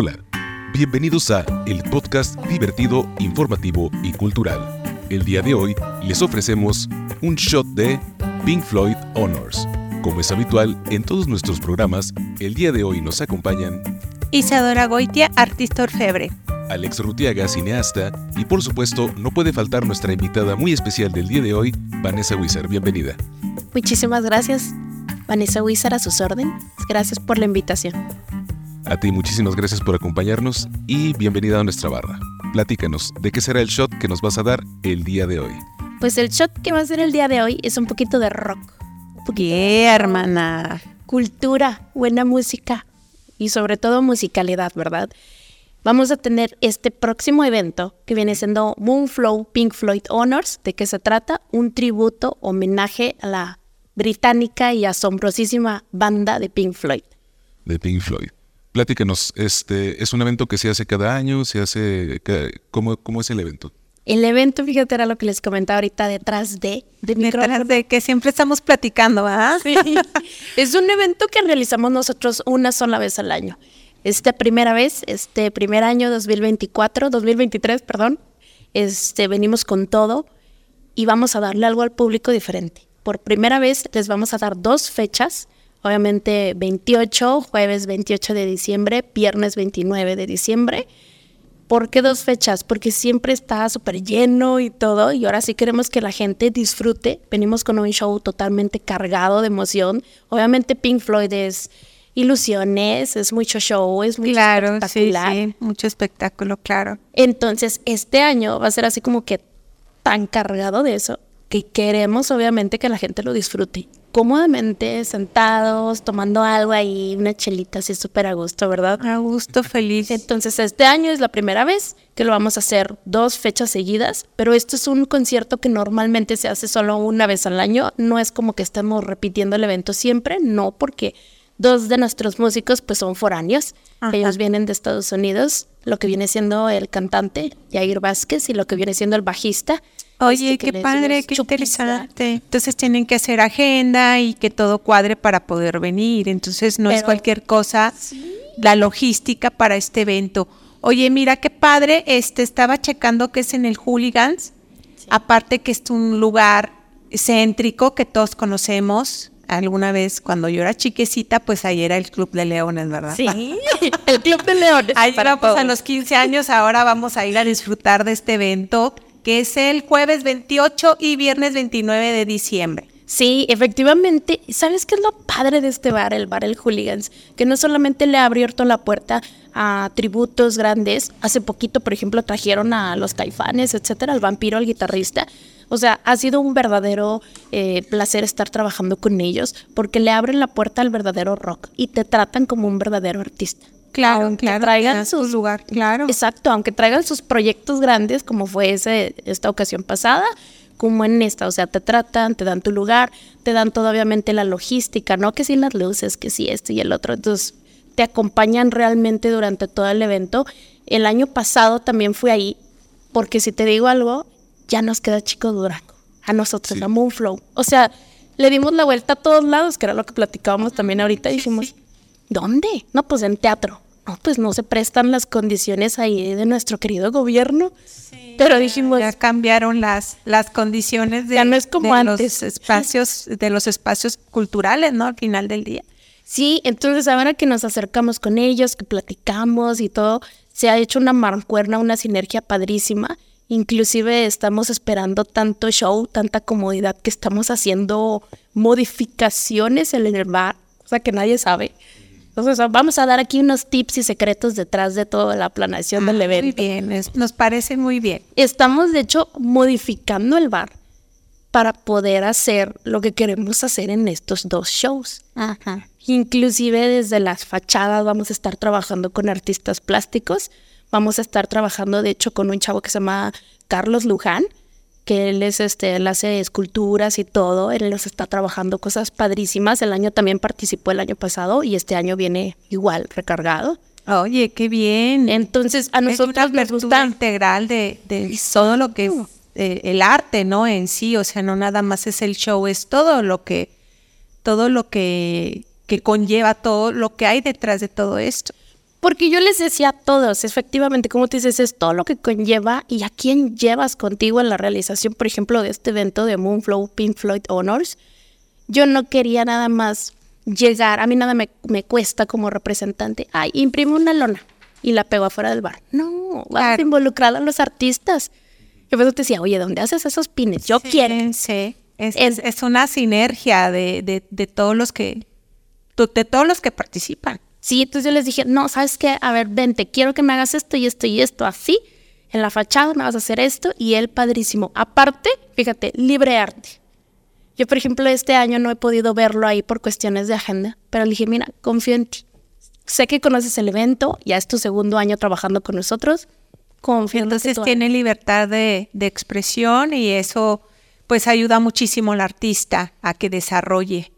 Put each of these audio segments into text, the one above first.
Hola, bienvenidos a el podcast divertido, informativo y cultural. El día de hoy les ofrecemos un shot de Pink Floyd Honors. Como es habitual en todos nuestros programas, el día de hoy nos acompañan Isadora Goitia, artista orfebre. Alex Rutiaga, cineasta, y por supuesto no puede faltar nuestra invitada muy especial del día de hoy, Vanessa Wizard. Bienvenida. Muchísimas gracias, Vanessa Wizard, a sus órdenes. Gracias por la invitación. A ti muchísimas gracias por acompañarnos y bienvenida a nuestra barra. Platícanos, ¿de qué será el shot que nos vas a dar el día de hoy? Pues el shot que va a ser el día de hoy es un poquito de rock. ¿Qué, hermana? Cultura, buena música y sobre todo musicalidad, ¿verdad? Vamos a tener este próximo evento que viene siendo Moonflow Pink Floyd Honors. ¿De qué se trata? Un tributo, homenaje a la británica y asombrosísima banda de Pink Floyd. De Pink Floyd. Platícanos, este, ¿es un evento que se hace cada año? ¿Se hace, cómo, cómo es el evento? El evento, fíjate, era lo que les comentaba ahorita detrás de... de detrás de que siempre estamos platicando, ¿ah? Sí. es un evento que realizamos nosotros una sola vez al año. Esta primera vez, este primer año 2024, 2023, perdón, este, venimos con todo y vamos a darle algo al público diferente. Por primera vez les vamos a dar dos fechas, obviamente 28, jueves 28 de diciembre, viernes 29 de diciembre. ¿Por qué dos fechas? Porque siempre está súper lleno y todo, y ahora sí queremos que la gente disfrute. Venimos con un show totalmente cargado de emoción. Obviamente Pink Floyd es ilusiones, es mucho show, es muy claro, espectacular. Sí, sí, mucho espectáculo, claro. Entonces, este año va a ser así como que tan cargado de eso que queremos obviamente que la gente lo disfrute cómodamente, sentados, tomando algo ahí, una chelita así súper a gusto, ¿verdad? A gusto, feliz. Entonces, este año es la primera vez que lo vamos a hacer dos fechas seguidas, pero esto es un concierto que normalmente se hace solo una vez al año, no es como que estemos repitiendo el evento siempre, no, porque Dos de nuestros músicos pues son foráneos. Ellos vienen de Estados Unidos, lo que viene siendo el cantante Jair Vázquez y lo que viene siendo el bajista. Oye, este, qué padre, qué interesante. Entonces tienen que hacer agenda y que todo cuadre para poder venir. Entonces no es cualquier cosa la logística para este evento. Oye, mira qué padre, este estaba checando que es en el Hooligans. Aparte que es un lugar céntrico que todos conocemos, alguna vez cuando yo era chiquecita, pues ahí era el Club de Leones, ¿verdad? Sí, el Club de Leones. Ahí vamos a los 15 años, ahora vamos a ir a disfrutar de este evento que es el jueves 28 y viernes 29 de diciembre. Sí, efectivamente. ¿Sabes qué es lo padre de este bar, el bar El Hooligans? Que no solamente le ha abierto la puerta a tributos grandes. Hace poquito, por ejemplo, trajeron a los caifanes, etcétera, al vampiro, al guitarrista. O sea, ha sido un verdadero eh, placer estar trabajando con ellos porque le abren la puerta al verdadero rock y te tratan como un verdadero artista. Claro, aunque claro. Traigan sus lugar, claro. Exacto, aunque traigan sus proyectos grandes, como fue ese, esta ocasión pasada, como en esta, o sea, te tratan, te dan tu lugar, te dan todo obviamente la logística, no que si las luces, que si esto y el otro, entonces te acompañan realmente durante todo el evento. El año pasado también fui ahí, porque si te digo algo, ya nos queda Chico Durango, a nosotros, a Moonflow. O sea, le dimos la vuelta a todos lados, que era lo que platicábamos también ahorita, y dijimos, ¿dónde? No, pues en teatro. No, pues no se prestan las condiciones ahí de nuestro querido gobierno. Pero dijimos... Ya cambiaron las, las condiciones de, ya no es como antes. los espacios, de los espacios culturales, ¿no? Al final del día. Sí, entonces ahora que nos acercamos con ellos, que platicamos y todo, se ha hecho una mancuerna, una sinergia padrísima Inclusive estamos esperando tanto show, tanta comodidad que estamos haciendo modificaciones en el bar, o sea que nadie sabe. Entonces vamos a dar aquí unos tips y secretos detrás de toda la planeación del evento. Muy bien, nos parece muy bien. Estamos de hecho modificando el bar para poder hacer lo que queremos hacer en estos dos shows. Ajá. Inclusive desde las fachadas vamos a estar trabajando con artistas plásticos Vamos a estar trabajando, de hecho, con un chavo que se llama Carlos Luján, que él es este, él hace esculturas y todo, él nos está trabajando cosas padrísimas. El año también participó el año pasado y este año viene igual recargado. Oye, qué bien. Entonces, a nosotros nos gusta integral de, de todo lo que es eh, el arte, ¿no? En sí, o sea, no nada más es el show, es todo lo que todo lo que que conlleva todo lo que hay detrás de todo esto. Porque yo les decía a todos, efectivamente, como te dices, es todo lo que conlleva y a quién llevas contigo en la realización, por ejemplo, de este evento de Moonflow Pink Floyd Honors. Yo no quería nada más llegar, a mí nada me, me cuesta como representante, ay, imprimo una lona y la pego afuera del bar. No, vas a involucrar a los artistas. Yo pues te decía, oye, ¿dónde haces esos pines? Yo quiero. Sí, es, es, es una sinergia de, de, de, todos los que, de todos los que participan. Sí, entonces yo les dije, no, ¿sabes qué? A ver, vente, quiero que me hagas esto y esto y esto así. En la fachada me vas a hacer esto y él padrísimo. Aparte, fíjate, libre arte. Yo, por ejemplo, este año no he podido verlo ahí por cuestiones de agenda, pero le dije, mira, confío en ti. Sé que conoces el evento, ya es tu segundo año trabajando con nosotros. Confío Entonces en tiene libertad de, de, expresión y eso pues ayuda muchísimo al artista a que desarrolle.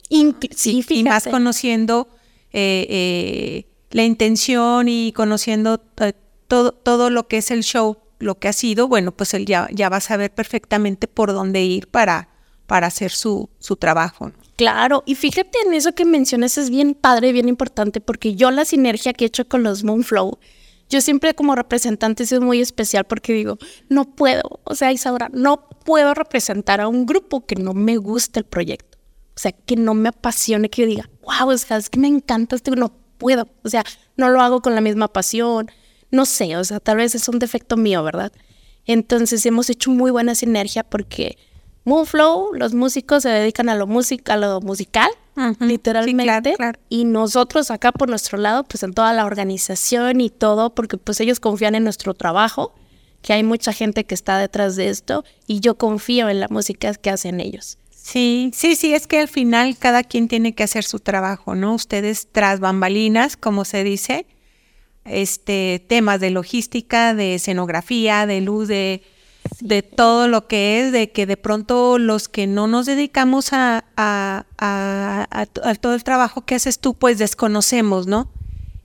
sí, y más conociendo eh, eh, la intención y conociendo eh, todo, todo lo que es el show, lo que ha sido, bueno, pues él ya, ya va a saber perfectamente por dónde ir para, para hacer su, su trabajo. Claro, y fíjate en eso que mencionas, es bien padre, bien importante, porque yo la sinergia que he hecho con los Moonflow, yo siempre como representante es muy especial porque digo, no puedo, o sea, Isaura, no puedo representar a un grupo que no me guste el proyecto, sea, que no me apasione, que yo diga, wow, es que me encanta este, no puedo, o sea, no lo hago con la misma pasión, no sé, o sea, tal vez es un defecto mío, ¿verdad? Entonces hemos hecho muy buena sinergia porque Moonflow, los músicos se dedican a lo, a lo musical, literalmente, y nosotros acá por nuestro lado, pues en toda la organización y todo, porque pues ellos confían en nuestro trabajo, que hay mucha gente que está detrás de esto, y yo confío en la música que hacen ellos. Sí, sí, sí, es que al final cada quien tiene que hacer su trabajo, ¿no? Ustedes tras bambalinas, como se dice, este temas de logística, de escenografía, de luz, de de todo lo que es, de que de pronto los que no nos dedicamos a, a, a, todo el trabajo que haces tú, pues desconocemos, ¿no?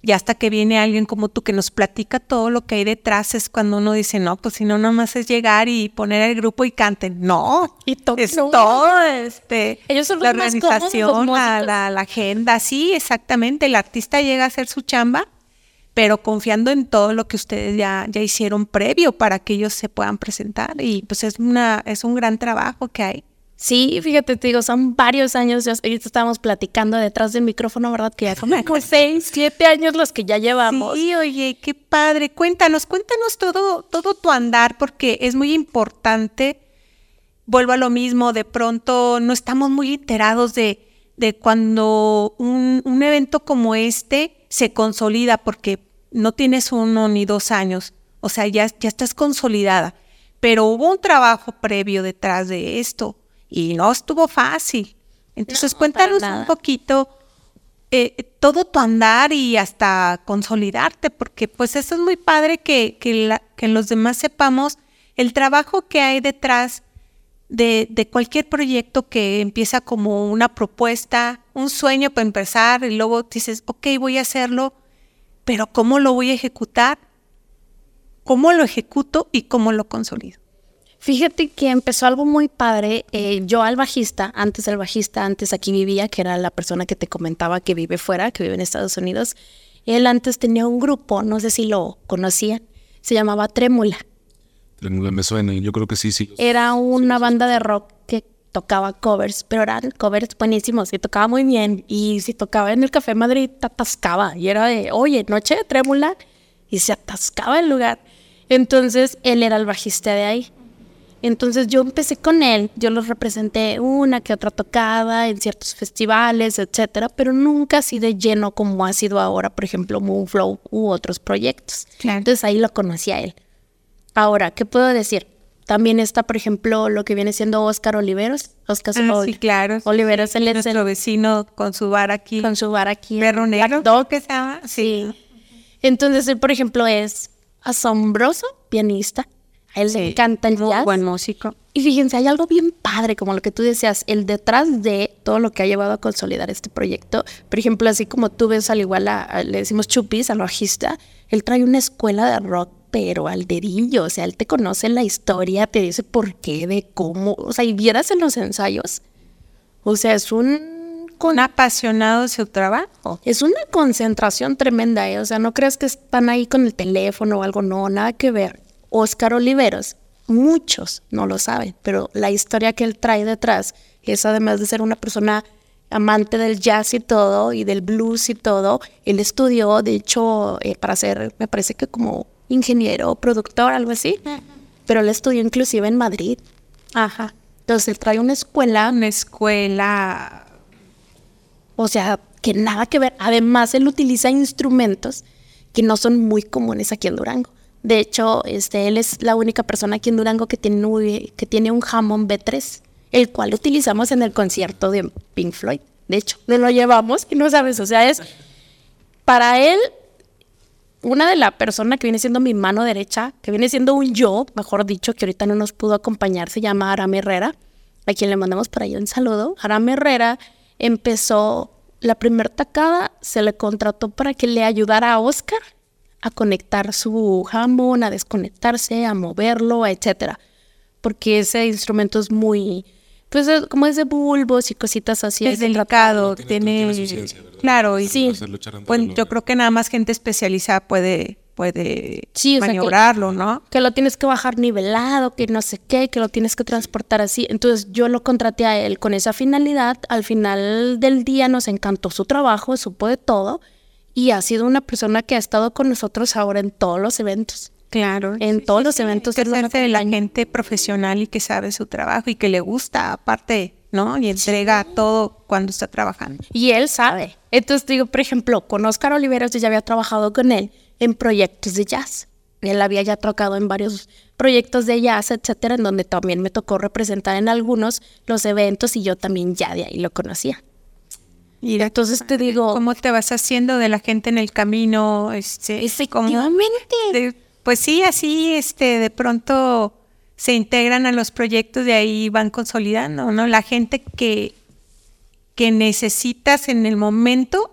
Y hasta que viene alguien como tú que nos platica todo lo que hay detrás, es cuando uno dice, no, pues si no, nada más es llegar y poner el grupo y canten. No, y es todo, este, Ellos son la organización, la, la, la agenda, sí, exactamente. El artista llega a hacer su chamba pero confiando en todo lo que ustedes ya, ya hicieron previo para que ellos se puedan presentar. Y pues es, una, es un gran trabajo que hay. Sí, fíjate, te digo, son varios años, ya ahorita estábamos platicando detrás del micrófono, ¿verdad? Que ya son como seis, siete años los que ya llevamos. Sí, oye, qué padre. Cuéntanos, cuéntanos todo, todo tu andar, porque es muy importante. Vuelvo a lo mismo, de pronto no estamos muy enterados de, de cuando un, un evento como este se consolida, porque no tienes uno ni dos años, o sea, ya, ya estás consolidada, pero hubo un trabajo previo detrás de esto y no estuvo fácil. Entonces, cuéntanos un poquito eh, todo tu andar y hasta consolidarte, porque pues eso es muy padre que, que, que los demás sepamos el trabajo que hay detrás de, de, cualquier proyecto que empieza como una propuesta, un sueño para empezar, y luego dices, ok, voy a hacerlo, pero ¿cómo lo voy a ejecutar? ¿Cómo lo ejecuto y cómo lo consolido? Fíjate que empezó algo muy padre. Eh, yo al bajista, antes el bajista, antes aquí vivía, que era la persona que te comentaba que vive fuera, que vive en Estados Unidos. Él antes tenía un grupo, no sé si lo conocían, se llamaba Trémula. Trémula me suena, yo creo que sí, sí. Era una banda de rock que tocaba covers, pero eran covers buenísimos y tocaba muy bien. Y si tocaba en el Café Madrid, te atascaba. Y era de, oye, noche de trémula. Y se atascaba el lugar. Entonces, él era el bajista de ahí. Entonces yo empecé con él, yo los representé una que otra tocada en ciertos festivales, etcétera, pero nunca así de lleno como ha sido ahora, por ejemplo, Moonflow u otros proyectos. Entonces ahí lo conocí a él. Ahora, ¿qué puedo decir? También está, por ejemplo, lo que viene siendo Oscar Oliveros. Oscar ah, sí, claro. Oliveros, él es nuestro vecino con su bar aquí. Con su bar aquí. Perro negro. que se llama. Sí. Entonces, él, por ejemplo, es asombroso pianista. A él le encanta el jazz. buen músico. Y fíjense, hay algo bien padre, como lo que tú decías, el detrás de todo lo que ha llevado a consolidar este proyecto. Por ejemplo, así como tú ves al igual, a, le decimos Chupis, al bajista, él trae una escuela de rock pero al dedillo, o sea, él te conoce la historia, te dice por qué, de cómo, o sea, y vieras en los ensayos, o sea, es un con- apasionado de su trabajo. es una concentración tremenda, ¿eh? O sea, no creas que están ahí con el teléfono o algo, no, nada que ver. Oscar Oliveros, muchos no lo saben, pero la historia que él trae detrás es además de ser una persona amante del jazz y todo, y del blues y todo, él estudió, de hecho, eh, para ser, me parece que como ingeniero, productor, algo así, pero él estudió inclusive en Madrid. Ajá. Entonces él trae una escuela Una escuela. O sea, que nada que ver. Además, él utiliza instrumentos que no son muy comunes aquí en Durango. De hecho, este, él es la única persona aquí en Durango que tiene, un- que tiene un Hammond B3, el cual utilizamos en el concierto de Pink Floyd. De hecho, le lo llevamos y no sabes, o sea, es para él una de la persona que viene siendo mi mano derecha, que viene siendo un yo, mejor dicho, que ahorita no nos pudo acompañar, se llama Aram Herrera, a quien le mandamos por ahí un saludo. Aram Herrera empezó la primera tacada, se le contrató para que le ayudara a Oscar a conectar su Hammond, a desconectarse, a moverlo, etcétera. Porque ese instrumento es muy, pues es como es de bulbos y cositas así. es que delicado, Tiene- tiene, tiene ciencia, claro, y Sí. Pues, el yo creo que nada más gente especializada puede, puede Sí, o sea que- maniobrarlo, ¿no? que lo tienes que bajar nivelado, que no sé qué, que lo tienes que transportar así. Entonces yo lo contraté a él con esa finalidad. Al final del día nos encantó su trabajo, supo de todo y ha sido una persona que ha estado con nosotros ahora en todos los eventos. Claro. En todos los eventos que hacerse de la gente profesional y que sabe su trabajo y que le gusta, aparte, ¿no? Y entrega todo cuando está trabajando. Y él sabe. Entonces digo, por ejemplo, con Oscar Oliveros yo ya había trabajado con él en proyectos de jazz. Él había ya tocado en varios proyectos de jazz, etcétera, en donde también me tocó representar en algunos los eventos y yo también ya de ahí lo conocía. Y Entonces te digo, cómo te vas haciendo de la gente en el camino, este, efectivamente. de- pues sí, así, este, de pronto se integran a los proyectos de ahí van consolidando, ¿no? La gente que que necesitas en el momento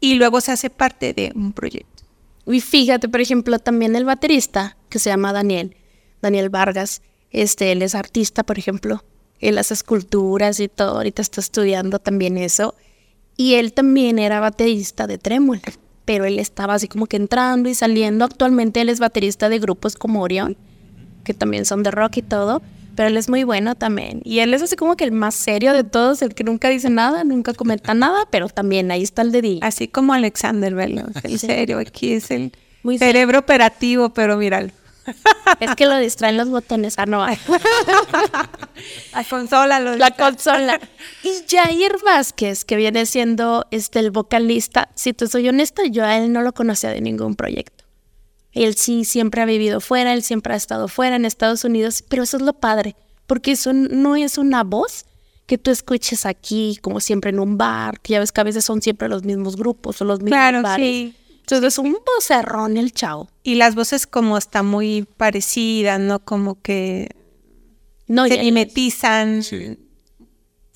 y luego se hace parte de un proyecto. Y fíjate, por ejemplo, también el baterista, que se llama Daniel, Daniel Vargas, este, él es artista, por ejemplo. Él hace esculturas y todo, ahorita está estudiando también eso. Y él también era baterista de Trémol, pero él estaba así como que entrando y saliendo. Actualmente él es baterista de grupos como Orión, que también son de rock y todo, pero él es muy bueno también. Y él es así como que el más serio de todos, el que nunca dice nada, nunca comenta nada, pero también ahí está el dedillo. Así como Alexander Velo, en Sí. serio, aquí es el Muy cerebro operativo, pero míralo. Es que lo distraen los botones, ah, no. La consola lo la consola. Y Jair Vázquez, que viene siendo este, el vocalista, si te soy honesta, yo a él no lo conocía de ningún proyecto. Él sí siempre ha vivido fuera, él siempre ha estado fuera en Estados Unidos, pero eso es lo padre, porque eso no es una voz que tú escuches aquí, como siempre en un bar, que ya ves que a veces son siempre los mismos grupos o los mismos Claro, bares. sí. Entonces es un vocerrón el chao. Y las voces como están muy parecidas, ¿no? Como que No, y se mimetizan. Sí.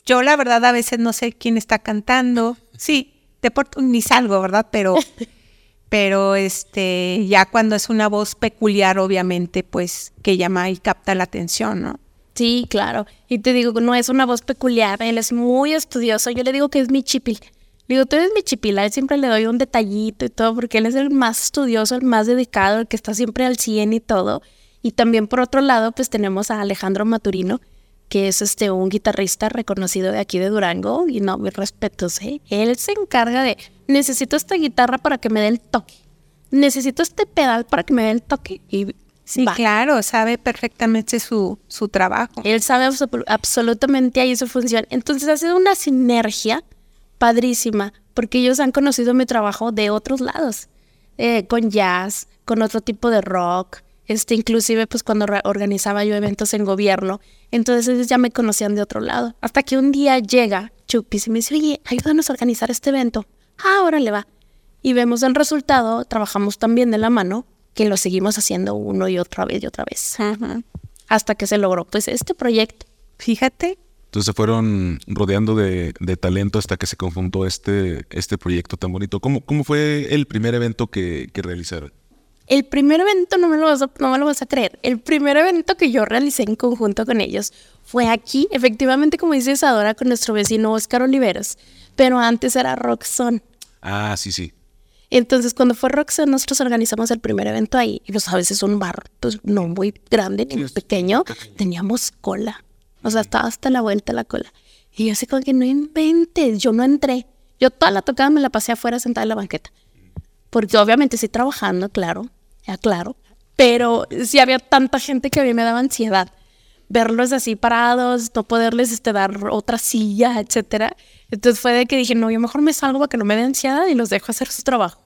Yo la verdad a veces no sé quién está cantando. Sí, de ni salgo, ¿verdad? Pero, pero este, ya cuando es una voz peculiar, obviamente, pues que llama y capta la atención, ¿no? Sí, claro. Y te digo, no es una voz peculiar, él es muy estudioso. Yo le digo que es mi chipil. Digo, tú eres mi chipil, a él siempre le doy un detallito y todo, porque él es el más estudioso, el más dedicado, el que está siempre al 100 y todo. Y también por otro lado, pues tenemos a Alejandro Maturino, que es este un guitarrista reconocido de aquí de Durango, y no, mis respetos, ¿eh? Él se encarga de, necesito esta guitarra para que me dé el toque. Necesito este pedal para que me dé el toque. Y Sí, va. claro, sabe perfectamente su, su trabajo. Él sabe abso- absolutamente ahí su función. Entonces ha sido una sinergia padrísima, porque ellos han conocido mi trabajo de otros lados, eh, con jazz, con otro tipo de rock, este, inclusive pues cuando organizaba yo eventos en gobierno, entonces ellos ya me conocían de otro lado. Hasta que un día llega Chupis y me dice, oye, ayúdanos a organizar este evento. Ah, órale va. Y vemos el resultado, trabajamos también de la mano, que lo seguimos haciendo uno y otra vez y otra vez Ajá. hasta que se logró pues este proyecto. Fíjate, Entonces se fueron rodeando de, de talento hasta que se conjuntó este, este proyecto tan bonito. ¿Cómo, cómo fue el primer evento que, que realizaron? el primer evento, no me, lo vas a, no me lo vas a creer, el primer evento que yo realicé en conjunto con ellos fue aquí, efectivamente, como dice Isadora, con nuestro vecino Oscar Oliveros, pero antes era Roxon. Ah, sí, sí. Entonces, cuando fue Roxon, nosotros organizamos el primer evento ahí. Y pues a veces un bar, pues no muy grande ni muy pequeño, teníamos cola. O sea, estaba hasta la vuelta la cola. Y yo así como que no inventes, yo no entré. Yo toda la tocada me la pasé afuera sentada en la banqueta. Porque obviamente sí trabajando, claro, claro. Pero sí había tanta gente que a mí me daba ansiedad verlos así parados, no poderles este, dar otra silla, etcétera. Entonces fue de que dije, no, yo mejor me salgo para que no me dé ansiedad y los dejo hacer su trabajo.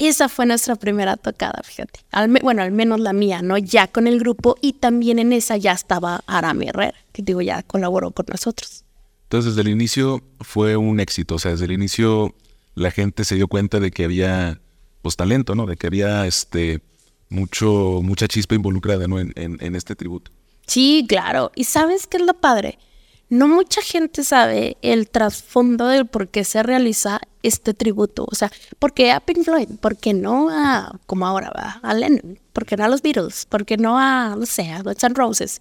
Esa fue nuestra primera tocada, fíjate. bueno, al menos la mía, ¿no? Ya con el grupo y también en esa ya estaba Arami Herrera, que digo, ya colaboró con nosotros. Entonces, desde el inicio fue un éxito, o sea, desde el inicio la gente se dio cuenta de que había, pues, talento, ¿no? De que había, este, mucho, mucha chispa involucrada, ¿no? En, en este tributo. Sí, claro. ¿Y sabes qué es lo padre? No mucha gente sabe el trasfondo del por qué se realiza este tributo. O sea, ¿por qué a Pink Floyd? ¿Por qué no a, como ahora va, a Lennon? ¿Por qué no a los Beatles? ¿Por qué no a, no sé, a Guns Roses?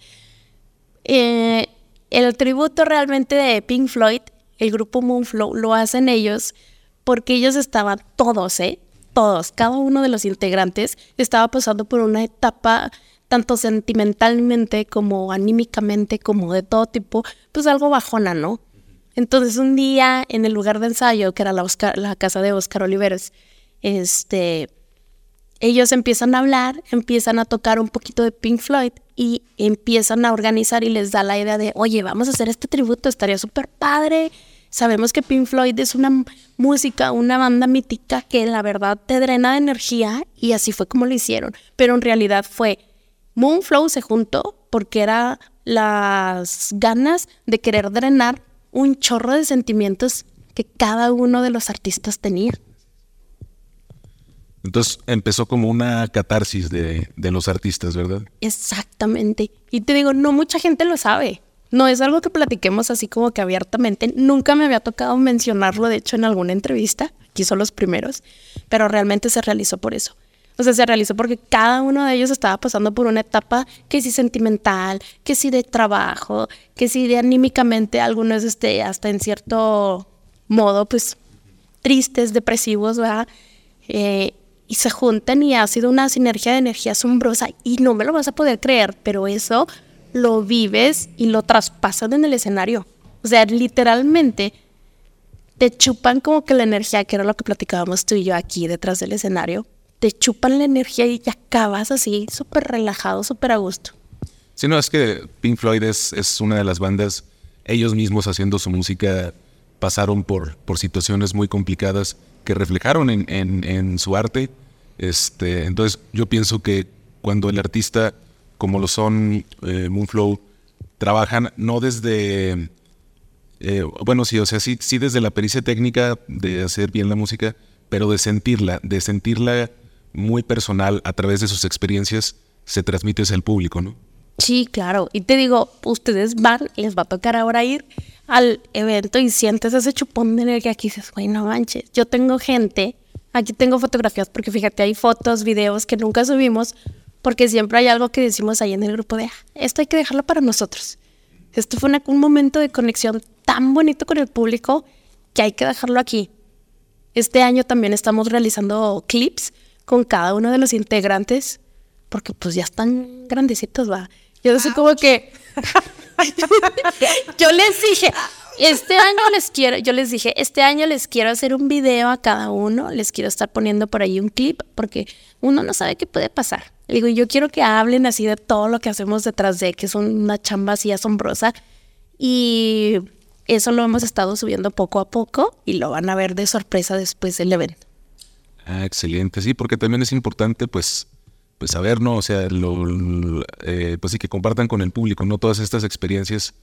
Eh, el tributo realmente de Pink Floyd, el grupo Moonflow, lo hacen ellos porque ellos estaban todos, ¿eh? Todos, cada uno de los integrantes estaba pasando por una etapa tanto sentimentalmente como anímicamente, como de todo tipo, pues algo bajona, ¿no? Entonces un día en el lugar de ensayo, que era la, casa de Oscar Oliveros, este, ellos empiezan a hablar, empiezan a tocar un poquito de Pink Floyd y empiezan a organizar y les da la idea de, oye, vamos a hacer este tributo, estaría súper padre. Sabemos que Pink Floyd es una música, una banda mítica que la verdad te drena de energía y así fue como lo hicieron, pero en realidad fue Moonflow se juntó porque era las ganas de querer drenar un chorro de sentimientos que cada uno de los artistas tenía. Entonces empezó como una catarsis de, los artistas, ¿verdad? Exactamente. Y te digo, no mucha gente lo sabe. No es algo que platiquemos así como que abiertamente. Nunca me había tocado mencionarlo, de hecho, en alguna entrevista. Aquí son los primeros. Pero realmente se realizó por eso. O sea, se realizó porque cada uno de ellos estaba pasando por una etapa que sí sentimental, que sí de trabajo, que sí de anímicamente, algunos este, hasta en cierto modo, pues tristes, depresivos, ¿verdad? Eh, y se juntan y ha sido una sinergia de energía asombrosa y no me lo vas a poder creer, pero eso lo vives y lo traspasas en el escenario. O sea, literalmente te chupan como que la energía, que era lo que platicábamos tú y yo aquí detrás del escenario, te chupan la energía y ya acabas así, súper relajado, súper a gusto. Sí, no, es que Pink Floyd es, es, una de las bandas, ellos mismos haciendo su música pasaron por, por situaciones muy complicadas que reflejaron en, en, su arte. Este, entonces yo pienso que cuando el artista, como lo son eh, Moonflow, trabajan no desde, eh, bueno, sí, o sea, sí, sí desde la pericia técnica de hacer bien la música, pero de sentirla, de sentirla muy personal a través de sus experiencias se transmite hacia el público, ¿no? Sí, claro. Y te digo, ustedes van, les va a tocar ahora ir al evento y sientes ese chupón de energía que dices, güey, no manches. Yo tengo gente, aquí tengo fotografías, porque fíjate, hay fotos, videos que nunca subimos, porque siempre hay algo que decimos ahí en el grupo de, ah, esto hay que dejarlo para nosotros. Esto fue un momento de conexión tan bonito con el público que hay que dejarlo aquí. Este año también estamos realizando clips con cada uno de los integrantes, porque pues ya están grandecitos, va. Yo sé como que yo les dije, este año les quiero, yo les dije, este año les quiero hacer un video a cada uno, les quiero estar poniendo por ahí un clip, porque uno no sabe qué puede pasar. Le digo, yo quiero que hablen así de todo lo que hacemos detrás de, que es una chamba así asombrosa. Y eso lo hemos estado subiendo poco a poco y lo van a ver de sorpresa después del evento. Ah, excelente, sí, porque también es importante, pues, pues saber, ¿no? O sea, lo, eh, pues sí, que compartan con el público, ¿no? Todas estas experiencias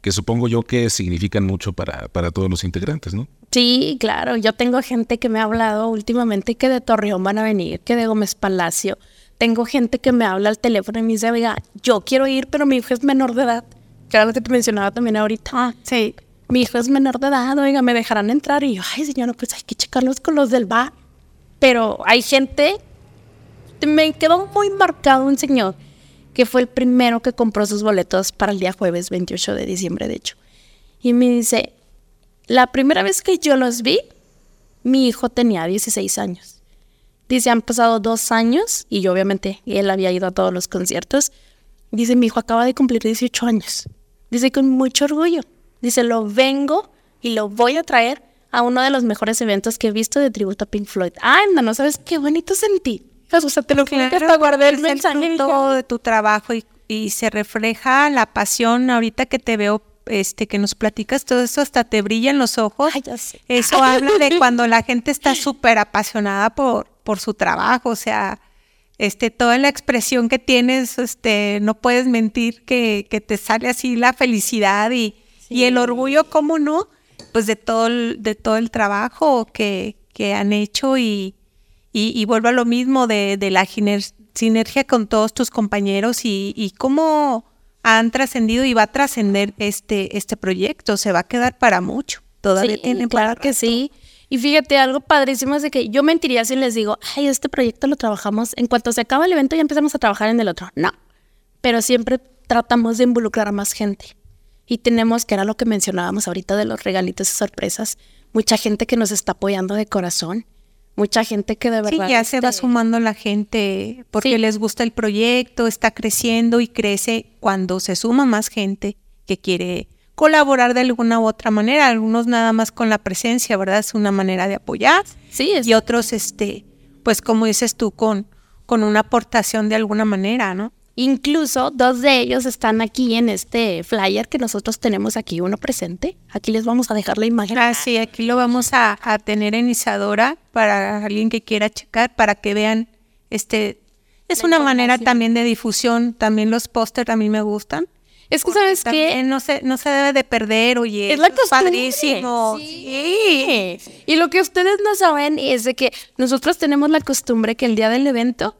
que supongo yo que significan mucho para, para todos los integrantes, ¿no? Sí, claro. Yo tengo gente que me ha hablado últimamente que de Torreón van a venir, que de Gómez Palacio. Tengo gente que me habla al teléfono y me dice, oiga, yo quiero ir, pero mi hijo es menor de edad. Claro que te mencionaba también ahorita. Ah, sí. Mi hijo es menor de edad, oiga, me dejarán entrar. Y yo, ay, señora, pues hay que checarlos con los del bar. Pero hay gente me quedó muy marcado un señor que fue el primero que compró sus boletos para el día jueves 28 de diciembre, de hecho. Y me dice, la primera vez que yo los vi, mi hijo tenía 16 años. Dice, han pasado dos años y yo obviamente él había ido a todos los conciertos. Dice, mi hijo acaba de cumplir 18 años. Dice, con mucho orgullo. Dice, lo vengo y lo voy a traer a uno de los mejores eventos que he visto de tributo a Pink Floyd. Anda, no sabes qué bonito sentí. O sea, te lo Claro, que hasta guardé el mensaje. fruto de tu trabajo y, y se refleja la pasión ahorita que te veo este que nos platicas todo eso hasta te brillan los ojos Ay, ya sé. eso habla de cuando la gente está súper apasionada por por su trabajo o sea este toda la expresión que tienes este no puedes mentir que, que te sale así la felicidad y, y el orgullo cómo no pues de todo el, de todo el trabajo que, que han hecho y, y, y vuelvo a lo mismo de, de la sinergia con todos tus compañeros y, y cómo han trascendido y va a trascender este, este proyecto. Se va a quedar para mucho. Todavía Sí, tiene claro para que rato. sí. Y fíjate, algo padrísimo es de que yo mentiría si les digo, ay, este proyecto lo trabajamos, en cuanto se acaba el evento ya empezamos a trabajar en el otro. No, pero siempre tratamos de involucrar a más gente. Y tenemos, que era lo que mencionábamos ahorita de los regalitos y sorpresas, mucha gente que nos está apoyando de corazón, mucha gente que de Sí, verdad... ya se va sumando la gente porque Sí. les gusta el proyecto, está creciendo y crece cuando se suma más gente que quiere colaborar de alguna u otra manera. Algunos nada más con la presencia, ¿verdad? Es una manera de apoyar. Sí, es y otros, este, pues como dices tú, con, con una aportación de alguna manera, ¿no? Incluso dos de ellos están aquí en este flyer que nosotros tenemos aquí, uno presente. Aquí les vamos a dejar la imagen. Ah, sí, aquí lo vamos a, a tener en Isadora para alguien que quiera checar, para que vean, este, es una manera también de difusión, también los pósters a mí me gustan. Es que, ¿sabes? También no se, no se debe de perder, oye. Es la costumbre. padrísimo. Sí. Y lo que ustedes no saben es de que nosotros tenemos la costumbre que el día del evento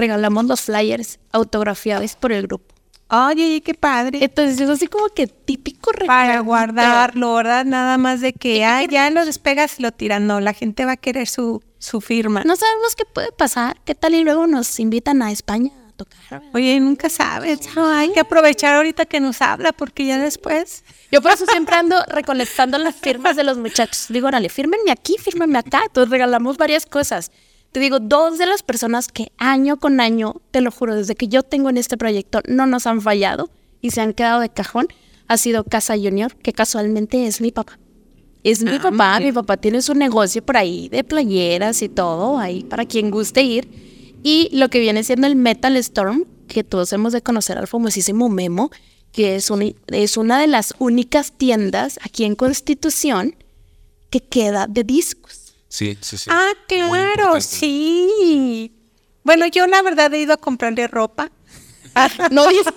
regalamos los flyers autografiados por el grupo. Oye, qué padre. Entonces es así como que típico para regalo. guardarlo, ¿verdad? Nada más de que, ah, ya lo despegas y lo tiran. No, la gente va a querer su, su firma. No sabemos qué puede pasar. ¿Qué tal y luego nos invitan a España a tocar? Oye, nunca sabes. No, hay que aprovechar ahorita que nos habla, porque ya después. Yo por eso siempre ando recolectando las firmas de los muchachos. Digo, órale, fírmenme aquí, fírmenme acá. Entonces regalamos varias cosas. Te digo, dos de las personas que año con año, te lo juro, desde que yo tengo en este proyecto, no nos han fallado y se han quedado de cajón, ha sido Casa Junior, que casualmente es mi papá. Es mi papá, mi papá tiene su negocio por ahí de playeras y todo, ahí para quien guste ir. Y lo que viene siendo el Metal Storm, que todos hemos de conocer al famosísimo Memo, que es una de las únicas tiendas aquí en Constitución que queda de discos. Sí, sí, sí. Ah, claro, sí. Bueno, yo la verdad he ido a comprarle ropa. No discos,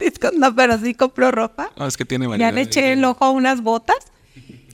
Discos, no, pero sí compro ropa. No, es que tiene Ya variedad. le eché el ojo a unas botas.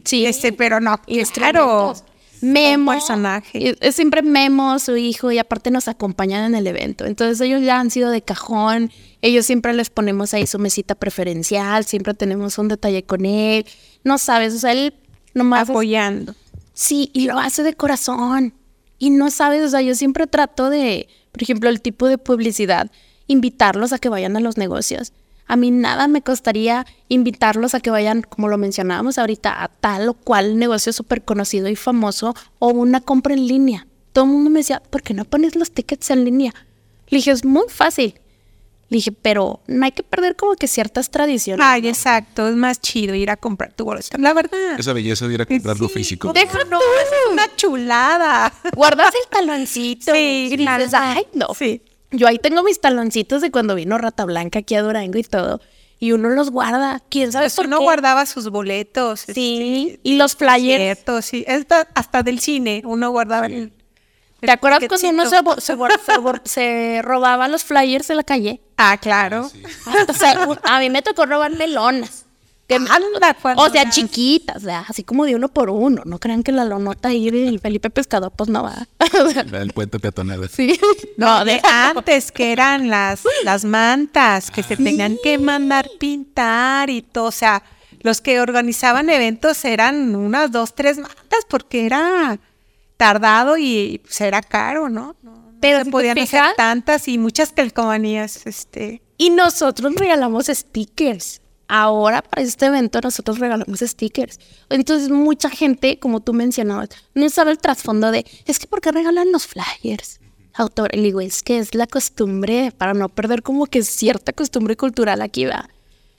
Sí, Este, pero no, Y claro. Memo. Un personaje. Es siempre Memo, su hijo, y aparte nos acompañan en el evento. Entonces ellos ya han sido de cajón. Ellos siempre les ponemos ahí su mesita preferencial. Siempre tenemos un detalle con él. No sabes, o sea, él nomás. es- apoyando. Sí, y lo hace de corazón. Y no sabes, o sea, yo siempre trato de, por ejemplo, el tipo de publicidad, invitarlos a que vayan a los negocios. A mí nada me costaría invitarlos a que vayan, como lo mencionábamos ahorita, a tal o cual negocio súper conocido y famoso o una compra en línea. Todo el mundo me decía, ¿por qué no pones los tickets en línea? Le dije, es muy fácil. Le dije, pero no hay que perder como que ciertas tradiciones. Ay, exacto, es más chido ir a comprar tu boleto. La verdad. Esa belleza de ir a comprarlo Sí, físico. Deja no, tú. es una chulada. Guardas el taloncito. Sí, y dices, claro. ay, no. Sí. Yo ahí tengo mis taloncitos de cuando vino Rata Blanca aquí a Durango y todo. Y uno los guarda. ¿Quién sabe por Uno qué? guardaba sus boletos. Sí. Y los flyers. Cierto, sí. Hasta, hasta del cine uno guardaba el. ¿Te acuerdas cuando uno se, se, se se robaba los flyers en la calle? Ah, claro. O sea, a mí me tocó robarme lonas. Que- Anda, o sea, las- chiquitas, o sea, así como de uno por uno. No crean que la lonota ahí del Felipe Pescador, pues no va. El puente peatonal. sí. No, de antes que eran las, las mantas que se tenían que mandar pintar y todo. O sea, los que organizaban eventos eran unas dos, tres mantas porque era tardado y pues era caro, ¿no? No, Pero se si podían hacer tantas y muchas calcomanías, este. Y nosotros regalamos stickers. Ahora para este evento nosotros regalamos stickers. Entonces mucha gente, como tú mencionabas, no sabe el trasfondo de, es que ¿por qué regalan los flyers? Autor, y digo, es que es la costumbre para no perder como que cierta costumbre cultural aquí va.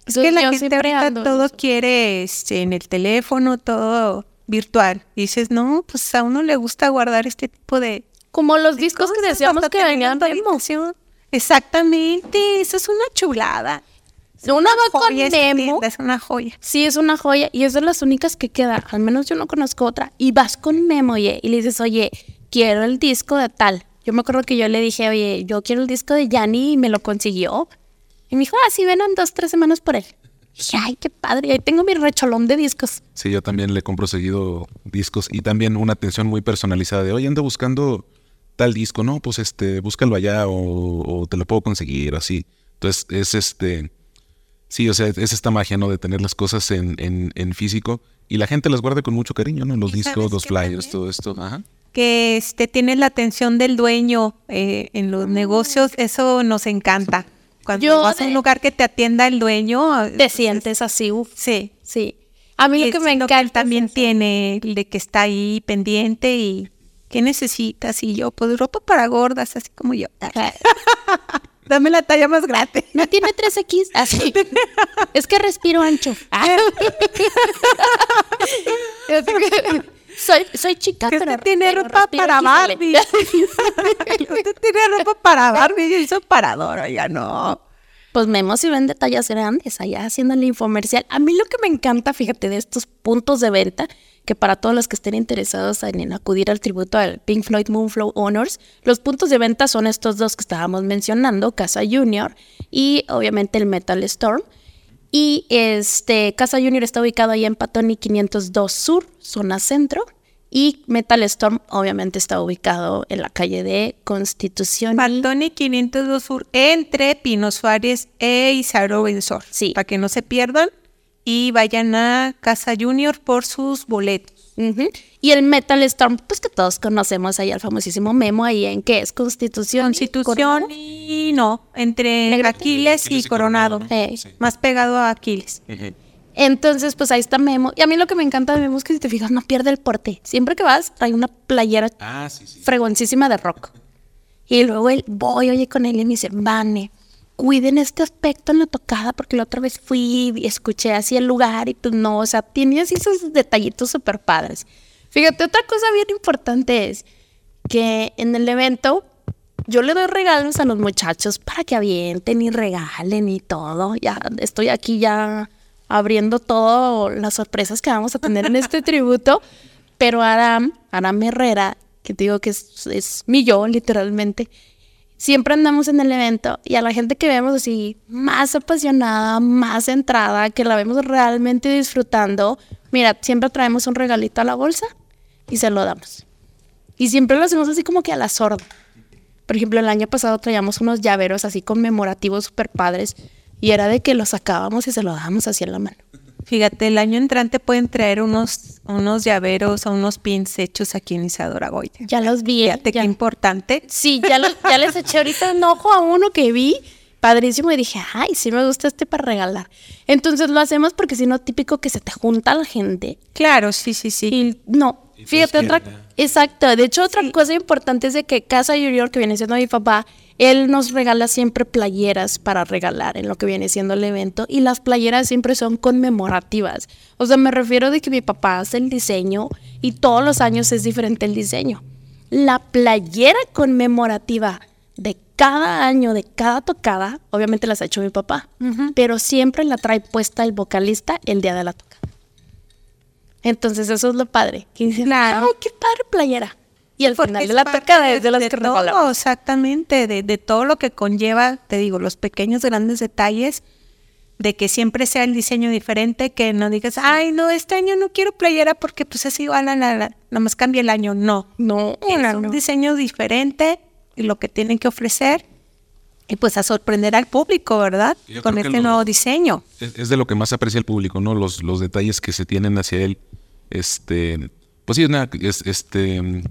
Es que la gente ahorita todo quiere este, en el teléfono, todo virtual. Y dices, no, pues a uno le gusta guardar este tipo de. Como los discos que decíamos que venían habitación. Exactamente, eso es una chulada. Una va con tienda, es una joya. Sí, es una joya y es de las únicas que queda. Al menos yo no conozco otra. Y vas con Memo, oye, y le dices, oye, quiero el disco de tal. Yo me acuerdo que yo le dije, oye, yo quiero el disco de Yanni y me lo consiguió. Y me dijo, ah, sí, ven en dos, tres semanas por él. Dije, ay, qué padre, ahí tengo mi recholón de discos. Sí, yo también le compro seguido discos y también una atención muy personalizada de, oye, ando buscando tal disco, no, pues este, búscalo allá o, o te lo puedo conseguir, así. Entonces, es este, sí, o sea, es esta magia, ¿no? De tener las cosas en, en, en físico y la gente las guarda con mucho cariño, ¿no? Los ¿Y discos, los flyers, también? todo esto, ajá. Que este, tienes la atención del dueño eh, en los negocios, eso nos encanta. Cuando Yo vas a un lugar que te atienda el dueño, Te sientes así, uf. sí. Sí. A mí lo que me lo encanta él también es tiene, el de que está ahí pendiente y ¿qué necesitas? Y yo, pues ropa para gordas, así como yo. Dame la talla más grande. No tiene 3X. Así. es que respiro ancho. soy, soy chica, Que pero usted tiene ropa para. Barbie. usted tiene ropa para Barbie y hizo parador, ya no. Pues Memo sí vende tallas grandes allá haciendo el infomercial. A mí lo que me encanta, fíjate, de estos puntos de venta, que para todos los que estén interesados en, en acudir al tributo al Pink Floyd Moonflow Honors, los puntos de venta son estos dos que estábamos mencionando, Casa Junior y obviamente el Metal Storm. Y este, Casa Junior está ubicado ahí en Patoni 502 Sur, zona centro. Y Metal Storm obviamente está ubicado en la calle de Constitución. Pantone 502 Sur, entre Pino Suárez e Isaro Benzor. Sí. Para que no se pierdan y vayan a Casa Junior por sus boletos. Y el Metal Storm, pues que todos conocemos ahí al famosísimo Memo ahí en que es Constitución. y Constitución y no, entre. Aquiles y Coronado. Eh, Más pegado a Aquiles. Entonces, pues ahí está Memo. Y a mí lo que me encanta de Memo es que si te fijas, no pierde el porte. Siempre que vas, trae una playera Ah, sí, sí. fregoncísima de rock. Y luego él, voy, oye, con él y me dice, Vane, cuiden este aspecto en la tocada porque la otra vez fui y escuché así el lugar y pues no, o sea, tiene así esos detallitos súper padres. Fíjate, otra cosa bien importante es que en el evento yo le doy regalos a los muchachos para que avienten y regalen y todo. Ya estoy aquí ya abriendo todas las sorpresas que vamos a tener en este tributo. Pero Aram, Aram Herrera, que te digo que es, es mi yo, literalmente, siempre andamos en el evento y a la gente que vemos así más apasionada, más centrada, que la vemos realmente disfrutando, mira, siempre traemos un regalito a la bolsa y se lo damos. Y siempre lo hacemos así como que a la sorda. Por ejemplo, el año pasado traíamos unos llaveros así conmemorativos súper padres y era de que los sacábamos y se lo dábamos así en la mano. Fíjate, el año entrante pueden traer unos, unos llaveros o unos pins hechos aquí en Isadora Goya. Ya los vi. Fíjate ya- qué importante. Sí, ya, lo- ya les eché ahorita un ojo a uno que vi, padrísimo, y dije, ay, sí me gusta este para regalar. Entonces lo hacemos porque si no, típico que se te junta la gente. Claro, sí, sí, sí. Y no, fíjate, otra, exacto. De hecho, otra cosa importante es de que Casa Junior, que viene siendo mi papá, él nos regala siempre playeras para regalar en lo que viene siendo el evento. Y las playeras siempre son conmemorativas. O sea, me refiero de que mi papá hace el diseño y todos los años es diferente el diseño. La playera conmemorativa de cada año, de cada tocada, obviamente las ha hecho mi papá, pero siempre la trae puesta el vocalista el día de la tocada. Entonces eso es lo padre. Que dicen, Claro. ¡ay, qué padre playera! Y al Porque final de la tocada es de que todo, regalamos. Exactamente, de, de todo lo que conlleva, te digo, los pequeños, grandes detalles, de que siempre sea el diseño diferente, que no digas, ay, no, este año no quiero playera porque pues es igual a la, la nada más cambia el año. No, No, es no, un no. diseño diferente y lo que tienen que ofrecer y pues a sorprender al público, ¿verdad? Yo Con este lo- nuevo diseño. Es, es de lo que más aprecia el público, ¿no? Los, los detalles que se tienen hacia él. Este, pues sí, es, una- es- este,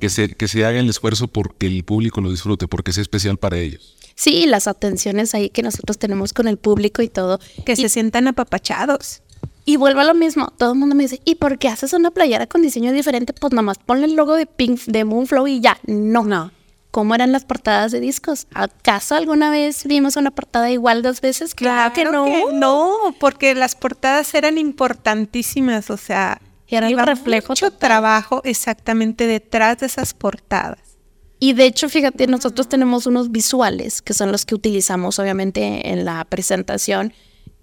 que se, que se haga el esfuerzo porque el público lo disfrute, porque sea especial para ellos. Sí, las atenciones ahí que nosotros tenemos con el público y todo. Que se sientan apapachados. Y vuelvo a lo mismo, todo el mundo me dice, ¿y por qué haces una playera con diseño diferente? Pues nada más ponle el logo de Pink, de Moonflow y ya. No, no. ¿Cómo eran las portadas de discos? ¿Acaso alguna vez vimos una portada igual dos veces? Claro, que no. no, porque las portadas eran importantísimas, o sea, era el reflejo. Mucho trabajo exactamente detrás de esas portadas. Y de hecho, fíjate, nosotros tenemos unos visuales que son los que utilizamos obviamente en la presentación,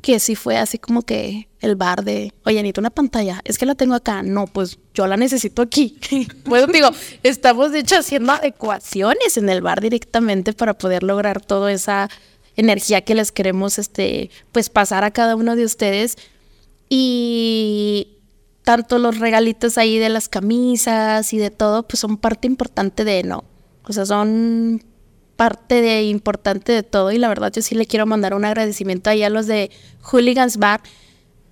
que si fue así como que el bar de, oye, necesito una pantalla, es que la tengo acá, no, pues yo la necesito aquí. pues digo, estamos de hecho haciendo adecuaciones en el bar directamente para poder lograr toda esa energía que les queremos este pues pasar a cada uno de ustedes y tanto los regalitos ahí de las camisas y de todo, pues son parte importante de, no, o sea, son parte de importante de todo y la verdad yo sí le quiero mandar un agradecimiento ahí a los de Hooligans Bar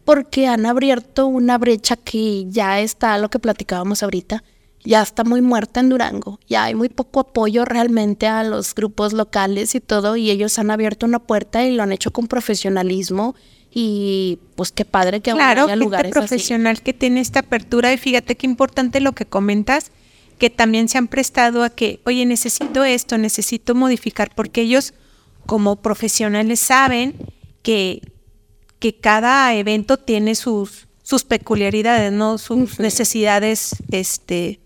porque han abierto una brecha que ya está, lo que platicábamos ahorita, ya está muy muerta en Durango, ya hay muy poco apoyo realmente a los grupos locales y todo y ellos han abierto una puerta y lo han hecho con profesionalismo y pues qué padre que claro, haya lugares profesional que tiene esta apertura y fíjate qué importante lo que comentas que también se han prestado a que, oye, necesito esto, necesito modificar, porque ellos como profesionales saben que, que cada evento tiene sus, sus peculiaridades, ¿no? Sus necesidades, este,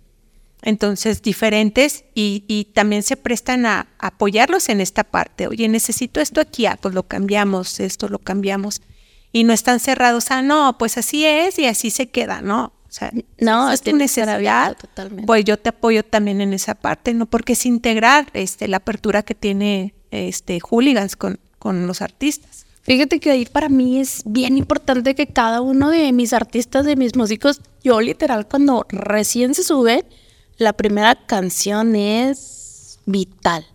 entonces diferentes y, y, también se prestan a, apoyarlos en esta parte. Oye, necesito esto aquí, ah, pues lo cambiamos, esto lo cambiamos. Y no están cerrados, ah, no, pues así es y así se queda, ¿no? sea, no, es tu necesidad, pues yo te apoyo también en esa parte, ¿no? Porque es integrar este, la apertura que tiene este, Hooligans con, con los artistas. Fíjate que ahí para mí es bien importante que cada uno de mis artistas, de mis músicos, yo literal cuando recién se sube, la primera canción es vital.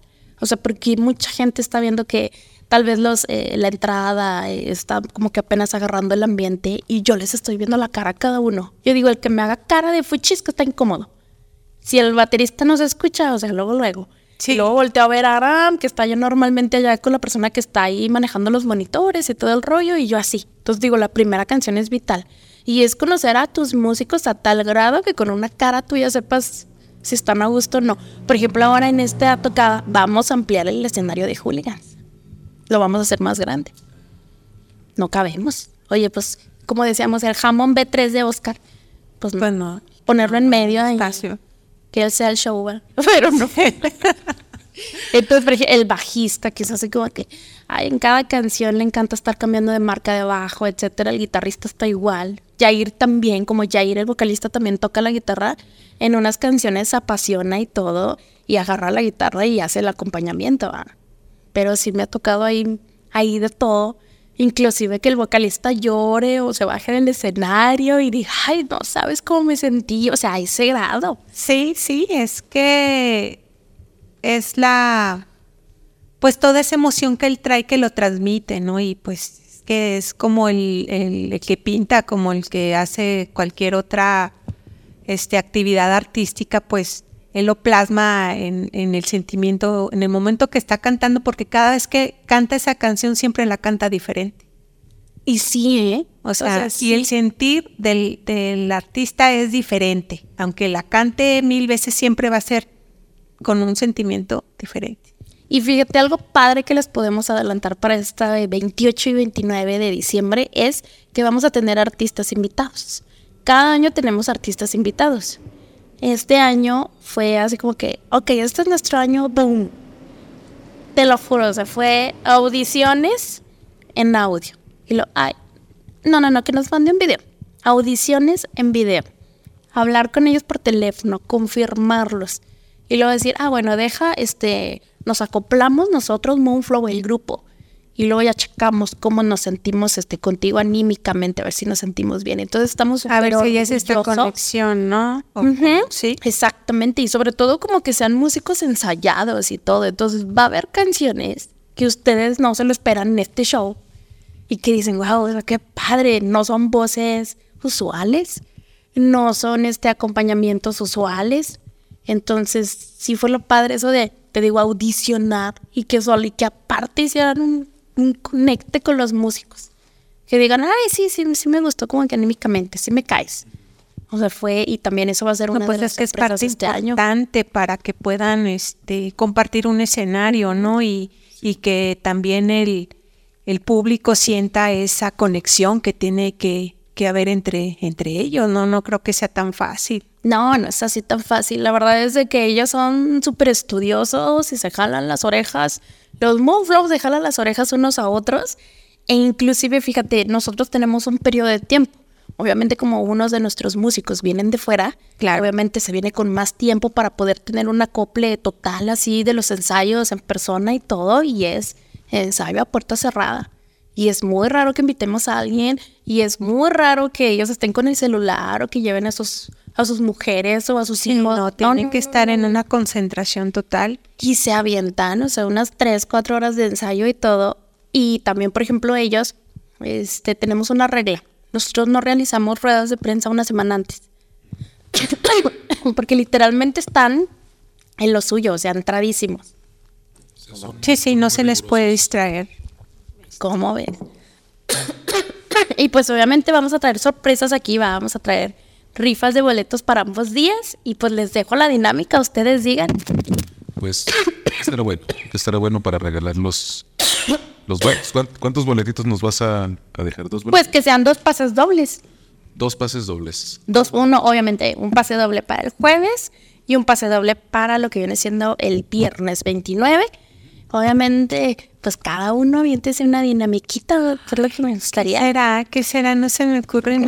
O sea, porque mucha gente está viendo que tal vez los, eh, la entrada eh, está como que apenas agarrando el ambiente y yo les estoy viendo la cara a cada uno. Yo digo, el que me haga cara de fuchis que está incómodo. Si el baterista no se escucha, o sea, luego, luego. Sí. Y luego volteo a ver a Aram, que está ya normalmente allá con la persona que está ahí manejando los monitores y todo el rollo, y yo así. Entonces digo, la primera canción es vital. Y es conocer a tus músicos a tal grado que con una cara tú ya sepas si están a gusto o no. Por ejemplo, ahora en esta tocada vamos a ampliar el escenario de Hooligans lo vamos a hacer más grande. No cabemos. Oye, pues, como decíamos, el jamón B3 de Oscar, pues, pues no, ponerlo en medio ahí. Espacio. Que él sea el show, pero no. Entonces, el bajista, que es así como que ay, en cada canción le encanta estar cambiando de marca de bajo, etcétera. El guitarrista está igual. Jair también, como Jair, el vocalista, también toca la guitarra. En unas canciones se apasiona y todo, y agarra la guitarra y hace el acompañamiento. ¿va? Pero sí me ha tocado ahí, ahí de todo. Inclusive que el vocalista llore o se baje del escenario y diga, ay, no sabes cómo me sentí. O sea, a ese grado. Sí, sí, es que es la, pues toda esa emoción que él trae que lo transmite, ¿no? Y pues es que es como el, el, el que pinta, como el que hace cualquier otra este, actividad artística, pues él lo plasma en, el sentimiento, en el momento que está cantando, porque cada vez que canta esa canción siempre la canta diferente. Y sí, ¿eh? O sea, y el sentir del, del, artista es diferente, aunque la cante mil veces siempre va a ser con un sentimiento diferente. Y fíjate, algo padre que les podemos adelantar para esta 28 y 29 de diciembre es que vamos a tener artistas invitados. Cada año tenemos artistas invitados. Este año fue así como que, ok, este es nuestro año, boom. Te lo juro, se fue audiciones en audio. Y lo, ay, no, no, no, que nos mande un video. Audiciones en video. Hablar con ellos por teléfono, confirmarlos. Y luego decir, ah, bueno, deja, este, nos acoplamos nosotros, Moonflow, el grupo y luego ya checamos cómo nos sentimos este contigo anímicamente, a ver si nos sentimos bien. Entonces estamos a ver si ya es esta conexión, ¿no? Sí. Exactamente, y sobre todo como que sean músicos ensayados y todo. Entonces va a haber canciones que ustedes no se lo esperan en este show y que dicen, wow, qué padre, no son voces usuales, no son este acompañamientos usuales. Entonces, sí fue lo padre eso de, te digo, audicionar y que solo y que aparte hicieran un, un conecte con los músicos. Que digan, ay, sí, sí, sí me gustó como que anímicamente, sí me caes. O sea, fue, y también eso va a ser una No, pues de es las que es parte este año. importante para que puedan este, compartir un escenario, ¿no? Y, y que también el, el público sienta esa conexión que tiene que, que haber entre, entre ellos, ¿no? No creo que sea tan fácil. No, no es así tan fácil. La verdad es de que ellos son súper estudiosos y se jalan las orejas. Los Moonflows jalan las orejas unos a otros. E inclusive, fíjate, nosotros tenemos un periodo de tiempo. Obviamente, como unos de nuestros músicos vienen de fuera, Claro. obviamente se viene con más tiempo para poder tener un acople total así de los ensayos en persona y todo. Y es ensayo a puerta cerrada. Y es muy raro que invitemos a alguien y es muy raro que ellos estén con el celular o que lleven a sus, a sus mujeres o a sus hijos. No, tienen que estar en una concentración total. Y se avientan, o sea, unas 3, 4 horas de ensayo y todo. Y también, por ejemplo, ellos, este, tenemos una regla. Nosotros no realizamos ruedas de prensa una semana antes. Porque literalmente están en lo suyo, o sea, entradísimos. Sí, sí, no se les puede distraer. ¿Cómo ves? y pues obviamente vamos a traer sorpresas aquí, vamos a traer rifas de boletos para ambos días y pues les dejo la dinámica, ustedes digan. Pues estará bueno. Estará bueno para regalar los, los boletos. ¿Cuán- ¿Cuántos boletitos nos vas a, a dejar? ¿Dos Pues boletos? que sean dos pases dobles. Dos pases dobles. Dos, uno, obviamente, un pase doble para el jueves y un pase doble para lo que viene siendo el viernes 29. Obviamente, pues cada uno aviéntese una dinamiquita, es lo que me gustaría. ¿Será? ¿Qué será? No se me ocurre.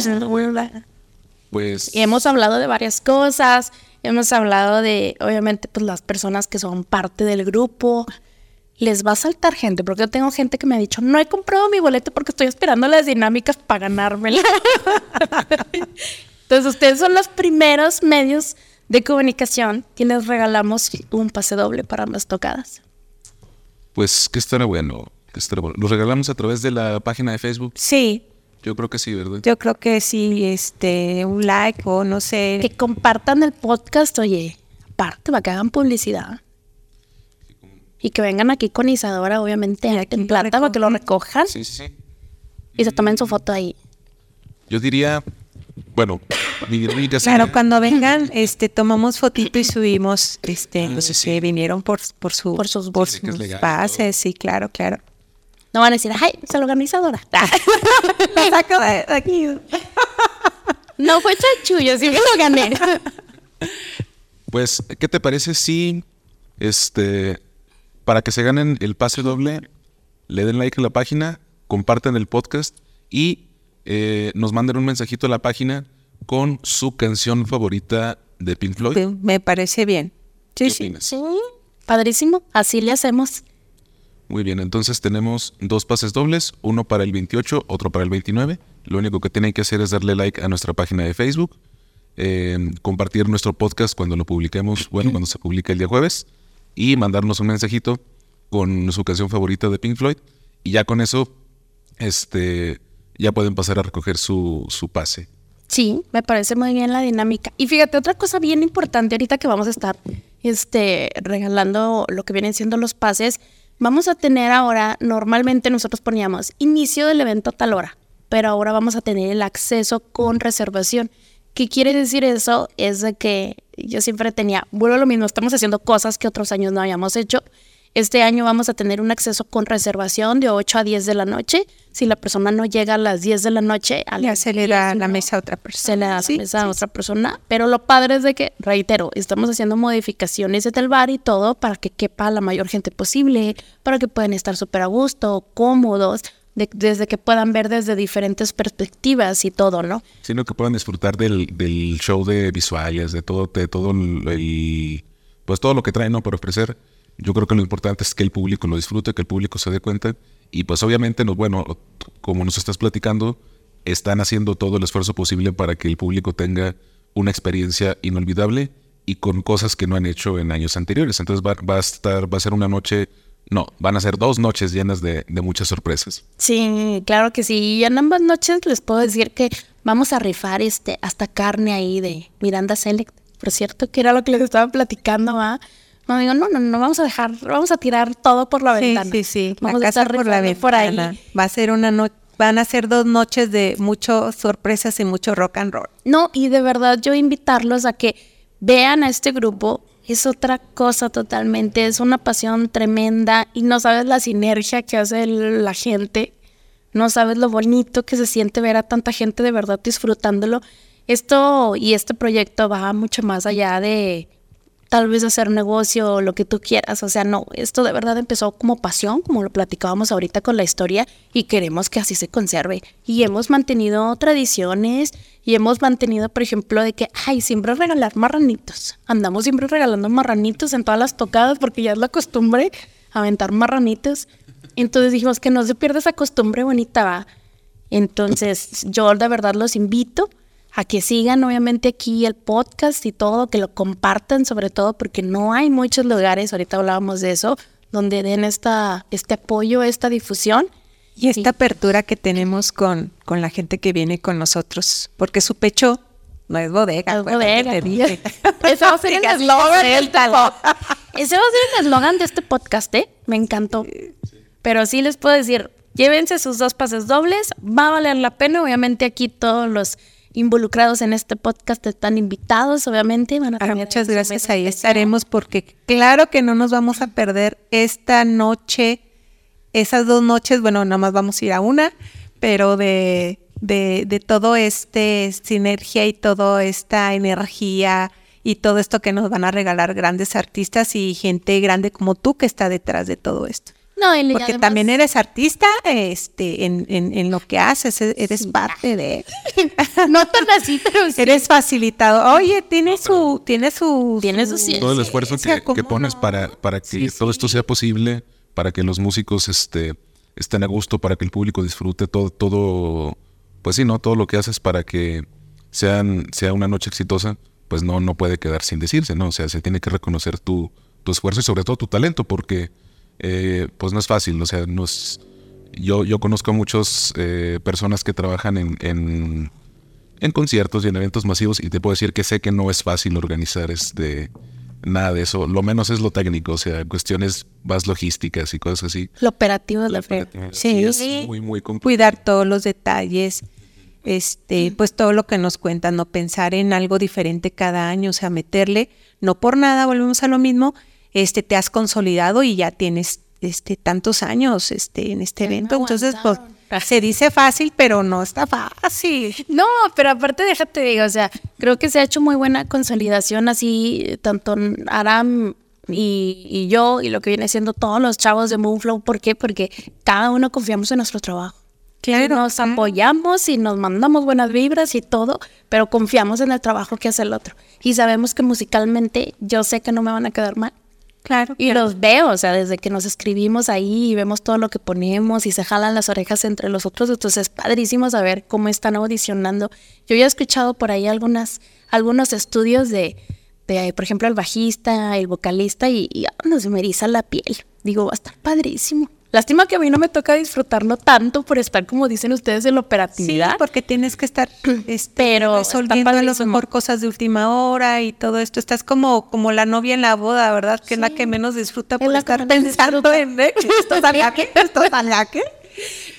Pues Y hemos hablado de varias cosas, hemos hablado de, obviamente, pues las personas que son parte del grupo. Les va a saltar gente, porque yo tengo gente que me ha dicho, no he comprado mi boleto porque estoy esperando las dinámicas para ganármela. Entonces, ustedes son los primeros medios de comunicación quienes regalamos un pase doble para ambas tocadas. Pues que estará bueno. Que estará bueno. ¿Los regalamos a través de la página de Facebook? Sí, Yo creo que sí, ¿verdad? yo creo que sí, este, un like o no sé. Que compartan el podcast, oye, aparte, para que hagan publicidad. Y que vengan aquí con Isadora, obviamente, en plata, para que lo recojan Sí, sí, sí. y se tomen su foto ahí. Yo diría, bueno, mi Claro, sería- cuando vengan, este, tomamos fotito y subimos, este, Ah, sí, sí. que vinieron por, por su, Por sus- por Sí, sus legal sí, claro, claro. No van a decir, ay, se lo ganó Isadora. La saco de aquí. no fue chanchullo, sí me lo gané. Pues, ¿qué te parece si, este, para que se ganen el pase doble, le den like a la página, compartan el podcast y eh, nos manden un mensajito a la página con su canción favorita de Pink Floyd? Me parece bien. Sí, ¿Qué sí. opinas? Sí, padrísimo, así le hacemos. Muy bien, entonces tenemos dos pases dobles, uno para el 28, otro para el 29. Lo único que tienen que hacer es darle like a nuestra página de Facebook, eh, compartir nuestro podcast cuando lo publiquemos, bueno, cuando se publica el día jueves, y mandarnos un mensajito con su canción favorita de Pink Floyd. Y ya con eso, este, ya pueden pasar a recoger su, su pase. Sí, me parece muy bien la dinámica. Y fíjate, otra cosa bien importante ahorita que vamos a estar este, regalando lo que vienen siendo los pases, vamos a tener ahora, normalmente nosotros poníamos inicio del evento a tal hora, pero ahora vamos a tener el acceso con reservación. ¿Qué quiere decir eso? Es de que yo siempre tenía, a lo mismo, estamos haciendo cosas que otros años no habíamos hecho. Este año vamos a tener un acceso con reservación de 8 a 10 de la noche. Si la persona no llega a las 10 de la noche, a Ya se le da 10 la no mesa a otra persona. se le da la Sí, mesa a otra persona. Pero lo padre es de que, reitero, estamos haciendo modificaciones del bar y todo para que quepa la mayor gente posible, para que puedan estar súper a gusto, cómodos, de- desde que puedan ver desde diferentes perspectivas y todo, ¿no? Sino que puedan disfrutar del, del show de visuales, de todo, de todo el, el- pues todo lo que traen ¿no? para ofrecer. Yo creo que lo importante es que el público lo disfrute, que el público se dé cuenta. Y pues obviamente, no, bueno, como nos estás platicando, están haciendo todo el esfuerzo posible para que el público tenga una experiencia inolvidable y con cosas que no han hecho en años anteriores. Entonces va, va a estar, va a ser una noche, no, van a ser dos noches llenas de, muchas sorpresas. Sí, claro que sí. Y en ambas noches les puedo decir que vamos a rifar este hasta carne ahí de Miranda Select. por cierto, que era lo que les estaba platicando, ¿va? No digo, no, no, no, vamos a dejar, vamos a tirar todo por la ventana. Sí, sí, Vamos la a casa estar por la por ahí. ventana. Va a ser una noche, van a ser dos noches de muchas sorpresas y mucho rock and roll. No, y de verdad yo invitarlos a que vean a este grupo. Es otra cosa totalmente, es una pasión tremenda y no sabes la sinergia que hace el- la gente, no sabes lo bonito que se siente ver a tanta gente de verdad disfrutándolo. Esto y este proyecto va mucho más allá de tal vez hacer negocio o lo que tú quieras. O sea, no, esto de verdad empezó como pasión, como lo platicábamos ahorita con la historia, y queremos que así se conserve. Y hemos mantenido tradiciones y hemos mantenido, por ejemplo, de que, ay, siempre regalar marranitos. Andamos siempre regalando marranitos en todas las tocadas porque ya es la costumbre aventar marranitos. Entonces dijimos que no se pierda esa costumbre bonita, va. Entonces, yo de verdad los invito a que sigan obviamente aquí el podcast y todo, que lo compartan sobre todo porque no hay muchos lugares, ahorita hablábamos de eso, donde den esta, este apoyo, esta difusión. Y esta apertura que tenemos con, con la gente que viene con nosotros, porque su pecho no es bodega. Es bodega. te dije. Ese va a ser el eslogan Ese va a ser el eslogan de este podcast, ¿eh? Me encantó. Pero sí les puedo decir, llévense sus dos pases dobles, va a valer la pena. Obviamente aquí todos los involucrados en este podcast están invitados, obviamente. Van a Ah, muchas gracias, ahí estaremos porque claro que no nos vamos a perder esta noche, esas dos noches, bueno, nada más vamos a ir a una, pero de, de, de todo este sinergia y toda esta energía y todo esto que nos van a regalar grandes artistas y gente grande como tú que está detrás de todo esto. No, y Porque además- también eres artista este, en, en, en lo que haces, e- eres parte de... no tan así, pero sí. Eres facilitado. Oye, tiene su, tiene su, Tiene su ciencia. todo el esfuerzo sea, que, ¿cómo que pones no? para, para que todo esto sea posible, para que los músicos este, estén a gusto, para que el público disfrute todo, todo, pues sí, ¿no? Todo lo que haces para que sean, sea una noche exitosa, pues no, no puede quedar sin decirse, ¿no? O sea, se tiene que reconocer tu, tu esfuerzo y sobre todo tu talento, porque eh, pues no es fácil, o sea, no es- yo, yo conozco a muchas eh, personas que trabajan en, en, en conciertos y en eventos masivos y te puedo decir que sé que no es fácil organizar este nada de eso, lo menos es lo técnico, o sea, cuestiones más logísticas y cosas así. Lo operativo es la fe. Sí, es sí. muy, muy complicado. cuidar todos los detalles, este, pues todo lo que nos cuentan, no pensar en algo diferente cada año, o sea, meterle, no por nada, volvemos a lo mismo, este, te has consolidado y ya tienes este tantos años este en este Ya evento, entonces pues se dice fácil, pero no está fácil. No, pero aparte déjate digo, o sea, creo que se ha hecho muy buena consolidación así, tanto Aram y, y yo y lo que viene siendo todos los chavos de Moonflow. ¿Por qué? Porque cada uno confiamos en nuestro trabajo. Claro, Nos apoyamos y nos mandamos buenas vibras y todo, pero confiamos en el trabajo que hace el otro. Y sabemos que musicalmente yo sé que no me van a quedar mal. Claro. Y los veo, o sea, desde que nos escribimos ahí y vemos todo lo que ponemos y se jalan las orejas entre los otros, entonces es padrísimo saber cómo están audicionando. Yo ya he escuchado por ahí algunas, algunos estudios de, de, por ejemplo, el bajista, el vocalista y, y ah, nos me eriza la piel. Digo, va a estar padrísimo. Lástima que a mí no me toca disfrutarlo tanto por estar, como dicen ustedes, en la Sí, operatividad. porque tienes que estar este, Pero resolviendo a lo padrísimo. mejor cosas de última hora y todo esto. Estás como, como la novia en la boda, ¿verdad? Que es la que menos disfruta por la estar pensando disfruta. en ¿eh? esto sale aquí, esto sale aquí.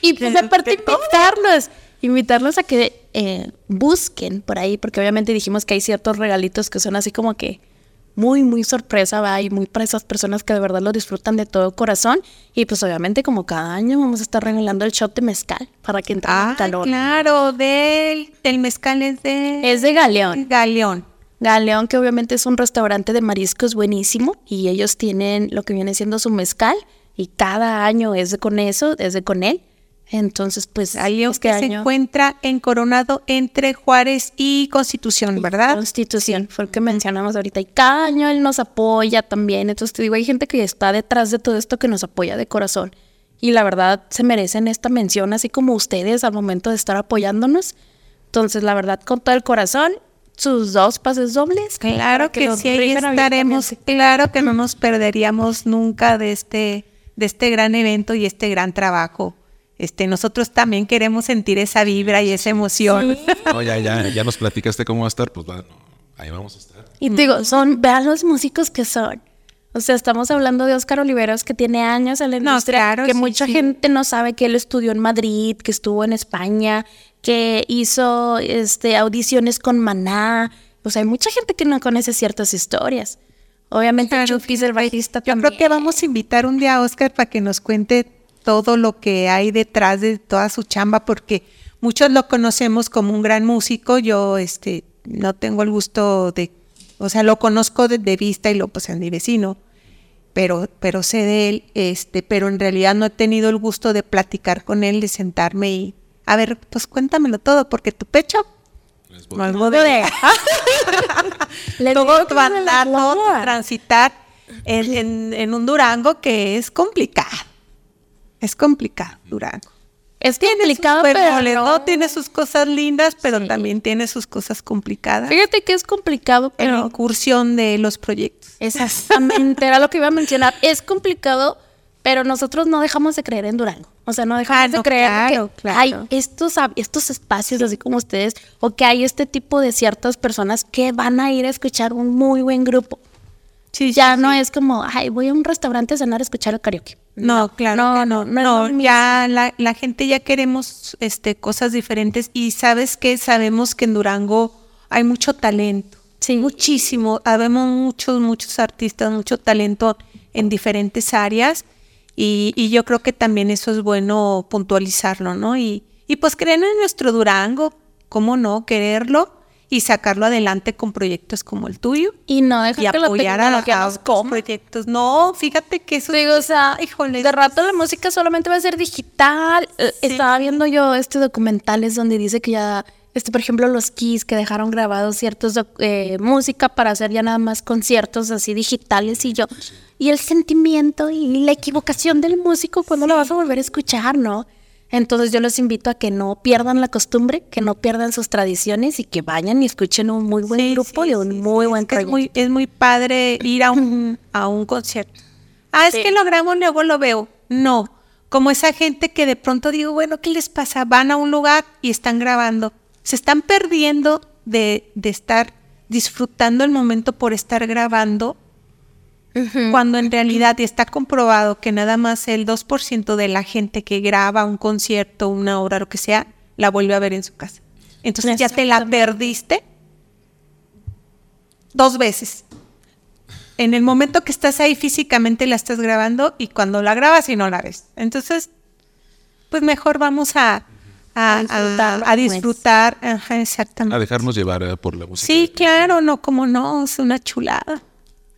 Y pues aparte invitarlos, invitarlos a que eh, busquen por ahí, porque obviamente dijimos que hay ciertos regalitos que son así como que muy, muy sorpresa, va, y muy para esas personas que de verdad lo disfrutan de todo corazón. Y pues obviamente como cada año vamos a estar regalando el shot de mezcal para que entre en Ah, calor. claro, del, del mezcal es de Es de Galeón. Galeón. Galeón, que obviamente es un restaurante de mariscos buenísimo y ellos tienen lo que viene siendo su mezcal y cada año es de con eso, es de con él. Entonces, pues Galeón este que se encuentra en Coronado entre Juárez y Constitución, ¿verdad? Constitución, fue el que mencionamos ahorita. Y cada año él nos apoya también. Entonces te digo, hay gente que está detrás de todo esto que nos apoya de corazón. Y la verdad se merecen esta mención, así como ustedes al momento de estar apoyándonos. Entonces, la verdad, con todo el corazón, sus dos pases dobles. Claro que, sí, ahí estaremos. Claro que no nos perderíamos nunca de este, de este gran evento y este gran trabajo. Este, nosotros también queremos sentir esa vibra y esa emoción. No, ya, ya, ya nos platicaste cómo va a estar, pues va, no, Ahí vamos a estar. Y digo, son, vean los músicos que son. O sea, estamos hablando de Óscar Oliveros, que tiene años en la No, industria, claro, que sí, mucha sí. gente no sabe que él estudió en Madrid, que estuvo en España, que hizo este, audiciones con Maná. O sea, hay mucha gente que no conoce ciertas historias. Obviamente, Claro, Chupis, el bajista, Yo también. creo que vamos a invitar un día a Oscar para que nos cuente todo lo que hay detrás de toda su chamba, porque muchos lo conocemos como un gran músico. Yo este, no tengo el gusto de, o sea, lo conozco de, de vista y lo pues es mi vecino, pero, pero sé de él, este, pero en realidad no he tenido el gusto de platicar con él, de sentarme y, a ver, pues cuéntamelo todo, porque tu pecho Les no es bodega. Todo andar, todo transitar en, en- en un Durango que es complicado. Es complicado, Durango. Es Tiene complicado, sus pero no. Tiene sus cosas lindas, pero Sí. también tiene sus cosas complicadas. Fíjate que es complicado, En la pero incursión de los proyectos. Exactamente, era lo que iba a mencionar. Es complicado, pero nosotros no dejamos de creer en Durango. O sea, no dejamos Ah, de no, creer claro, que claro. hay estos, estos espacios, así como ustedes, o que hay este tipo de ciertas personas que van a ir a escuchar un muy buen grupo. Sí, Ya no es como, ay, voy a un restaurante a cenar a escuchar el karaoke. No, claro. no, no, no, ya la, la gente ya queremos este, cosas diferentes y sabes que sabemos que en Durango hay mucho talento. Sí. Muchísimo. Habemos muchos, muchos artistas, mucho talento en diferentes áreas y, y yo creo que también eso es bueno puntualizarlo, ¿no? Y, y pues creer en nuestro Durango, ¿cómo no? Quererlo y sacarlo adelante con proyectos como el tuyo Y no dejar y que apoyar a, tecnología a otros coma. proyectos. No, fíjate que eso Digo, o sea, híjole, de rato la música solamente va a ser digital. Eh, Sí. Estaba viendo yo este documentales donde dice que ya, este, por ejemplo, los Kiss que dejaron grabados ciertos eh, música para hacer ya nada más conciertos así digitales y yo. Y el sentimiento y la equivocación del músico cuando lo vas a volver a escuchar, ¿no? Entonces yo los invito a que no pierdan la costumbre, que no pierdan sus tradiciones y que vayan y escuchen un muy buen Sí, grupo sí, y un sí, muy buen es, es muy es muy padre ir a un a un concierto. Ah, es que lo grabo luego lo veo. No, como esa gente que de pronto digo, bueno, ¿qué les pasa? Van a un lugar y están grabando. Se están perdiendo de, de estar disfrutando el momento por estar grabando, cuando en realidad está comprobado que nada más el 2% de la gente que graba un concierto, una obra, lo que sea, la vuelve a ver en su casa. Entonces ya te la perdiste dos veces. En el momento que estás ahí físicamente la estás grabando y cuando la grabas y no la ves. Entonces, pues mejor vamos a, a, a- disfrutarlo, a pues. disfrutar. Ajá, exactamente. A dejarnos llevar eh, por la música. Sí, claro, no, como no, es una chulada.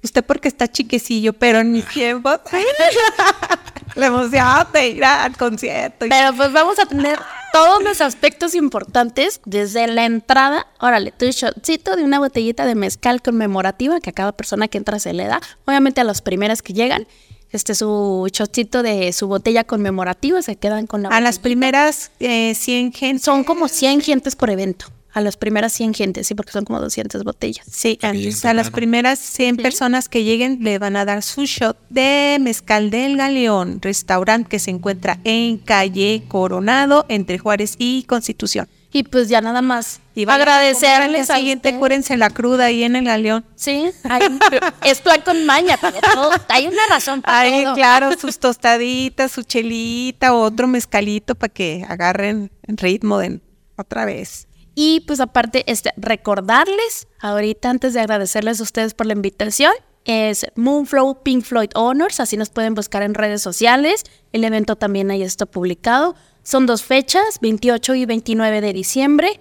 Usted porque está chiquecillo, pero en mis tiempos, la emoción de ir al concierto. y- Pero pues vamos a tener todos los aspectos importantes desde la entrada. Órale, tu shotcito de una botellita de mezcal conmemorativa que a cada persona que entra se le da. Obviamente a las primeras que llegan, este su shotcito de su botella conmemorativa se quedan con la a las primeras eh, 100 gente. Son como 100 gentes por evento. A las primeras 100 gentes, sí, porque son como 200 botellas. Sí, a, las primeras 100 personas que lleguen le van a dar su shot de mezcal del Galeón, restaurante que se encuentra en calle Coronado, entre Juárez y Constitución. Y pues ya nada más Y al agradecerles día a siguiente, cúrense la cruda ahí en el Galeón. Sí, hay- es plan con maña, pero todo- hay una razón para Ay, todo. claro, sus tostaditas, su chelita, otro mezcalito para que agarren ritmo de otra vez. Y pues aparte, este, recordarles, ahorita antes de agradecerles a ustedes por la invitación, es Moonflow Pink Floyd Honors, así nos pueden buscar en redes sociales. El evento también ahí está publicado. Son dos fechas, 28 y 29 de diciembre.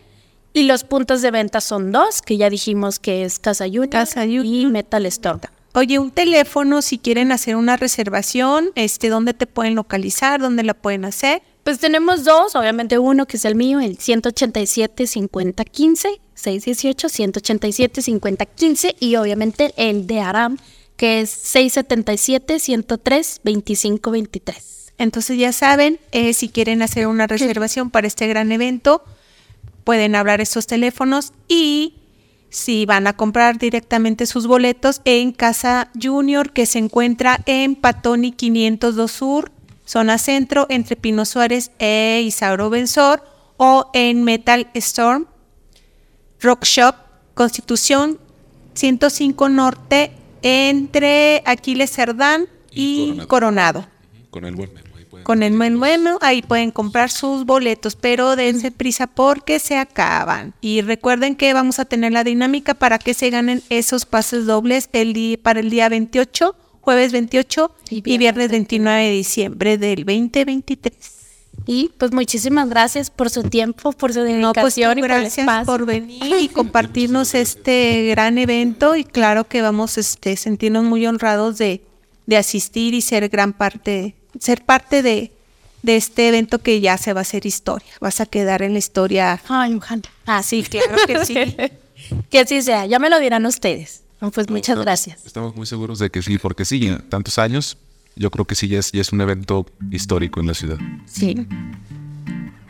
Y los puntos de venta son dos, que ya dijimos que es Casa Junior, Casa y Metal Store. Oye, un teléfono si quieren hacer una reservación, este, ¿dónde te pueden localizar? ¿Dónde la pueden hacer? Pues tenemos dos, obviamente uno que es el mío, el 187-5015, 618-187-5015 y obviamente el de Aram, que es 677-103-2523. Entonces ya saben, eh, si quieren hacer una reservación para este gran evento, pueden hablar estos teléfonos y si van a comprar directamente sus boletos en Casa Junior, que se encuentra en Patoni 502 Sur, zona centro, entre Pino Suárez e Isauro Benzor, o en Metal Storm, Rock Shop, Constitución 105 Norte entre Aquiles Cerdán y, Coronado. Con el buen con el ahí pueden comprar sus boletos, pero dense prisa porque se acaban. Y recuerden que vamos a tener la dinámica para que se ganen esos pases dobles el día, para el día 28, jueves 28 y viernes 29 de diciembre del 2023. Y pues muchísimas gracias por su tiempo, por su pues, dedicación y gracias por, venir y compartirnos este gran evento y claro que vamos este sentirnos muy honrados de, de asistir y ser gran parte ser parte de, de este evento que ya se va a hacer historia. Vas a quedar en la historia. Ay, Ah, sí, claro que sí. que así sea, ya me lo dirán ustedes. Pues muchas gracias. Estamos muy seguros de que sí, porque sí, tantos años, yo creo que sí, ya es, ya es un evento histórico en la ciudad. Sí.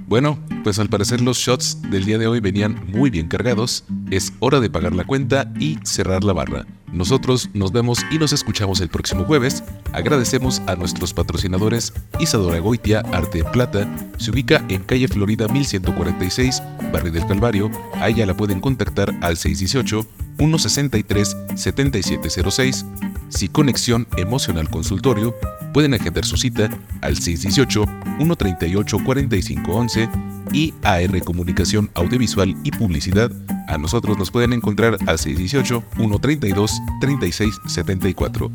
Bueno, pues al parecer los shots del día de hoy venían muy bien cargados. Es hora de pagar la cuenta y cerrar la barra. Nosotros nos vemos y nos escuchamos el próximo jueves. Agradecemos a nuestros patrocinadores Isadora Goitia Arte en Plata. Se ubica en calle Florida 1146, Barrio del Calvario. A ella la pueden contactar al 618 163 7706. Si Conexión Emocional Consultorio, pueden agendar su cita al 618 138 4511 y AR Comunicación Audiovisual y Publicidad a nosotros nos pueden encontrar al 618-132-3674.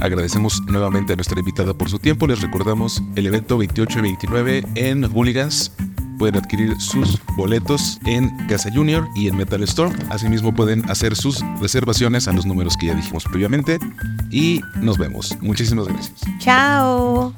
Agradecemos nuevamente a nuestra invitada por su tiempo. Les recordamos el evento 28 y 29 en Hooligans. Pueden adquirir sus boletos en Casa Junior y en Metal Store. Asimismo pueden hacer sus reservaciones a los números que ya dijimos previamente. Y nos vemos. Muchísimas gracias. Chao.